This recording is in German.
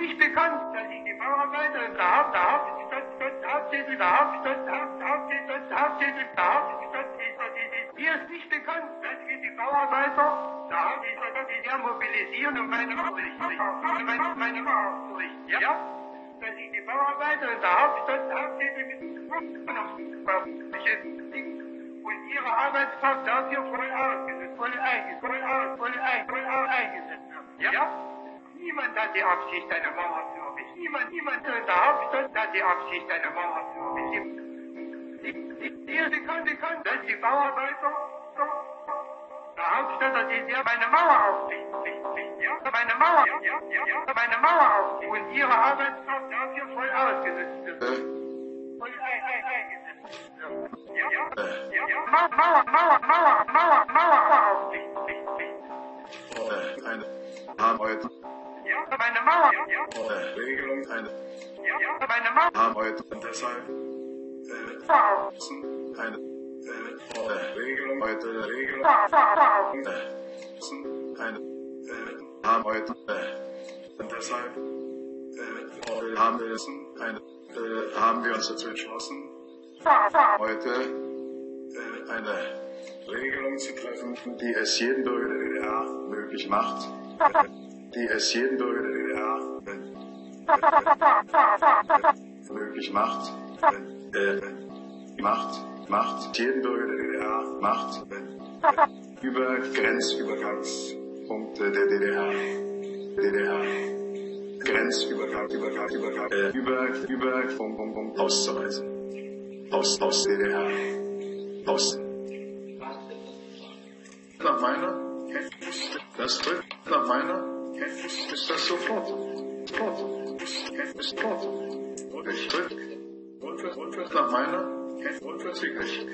nicht bekannt, dass ich die Bauarbeiter und der Haupt, der Haupt, die Stadt, Stadt, Hauptsiedel, der Haupt, Stadt, Haupt, Hauptsiedel, Stadt, Hauptsiedel, der Haupt, die Stadt, die Stadt, die Stadt. Mir ist nicht bekannt, dass ich die Bauarbeiter, der Haupt, die Stadt, die Stadt, mobilisieren, um meine Aufsicht, meine Aufsicht, ja? Dass ich die Bauarbeiter und der Hauptstadt, Hauptsiedel, mit dem Kopf, mit dem Kopf, mit dem Kopf, und ihre Arbeitskraft dafür voll ausgesetzt, voll eingesetzt, voll aus, voll ein, voll aus eingesetzt haben, ja? Niemand hat die Absicht, eine Mauer zu errichten. Niemand, niemand in der Hauptstadt hat die Absicht, eine Mauer zu errichten. Ist bekannt, bekannt, dass die Bauarbeiter der Hauptstadt, dass sie ja meine Mauer aufrichten. Ja, meine Mauer, ja, ja, ja, meine Mauer aufrichten. Und ihre Arbeitskraft dafür voll ausgesetzt wird. Voll ein, ein, eingesetzt eine heute Ja, meine Mauer, ja, Regelung, eine Ja, meine Mauer heute und deshalb äh, eine äh, Regelung heute Regelung äh, eine äh, heute äh, und deshalb äh, haben wir eine äh, haben wir uns dazu entschlossen heute eine Regelung zu treffen, die es jedem Bürger der DDR möglich macht, die es jedem Bürger der DDR möglich macht, äh, macht, macht, jedem Bürger der DDR macht, über Grenzübergangspunkte der DDR, DDR, Grenzübergang, Übergang, Übergang, äh, über, über, Punkt, Punkt, Punkt, auszuweisen. Aus, aus DDR, aus. Nach meiner Kenntnis, das tritt nach meiner Kenntnis ist das sofort. Sofort. Kenntnis sofort. Und es tritt unver- unver- nach meiner Kenntnis unverzüglich.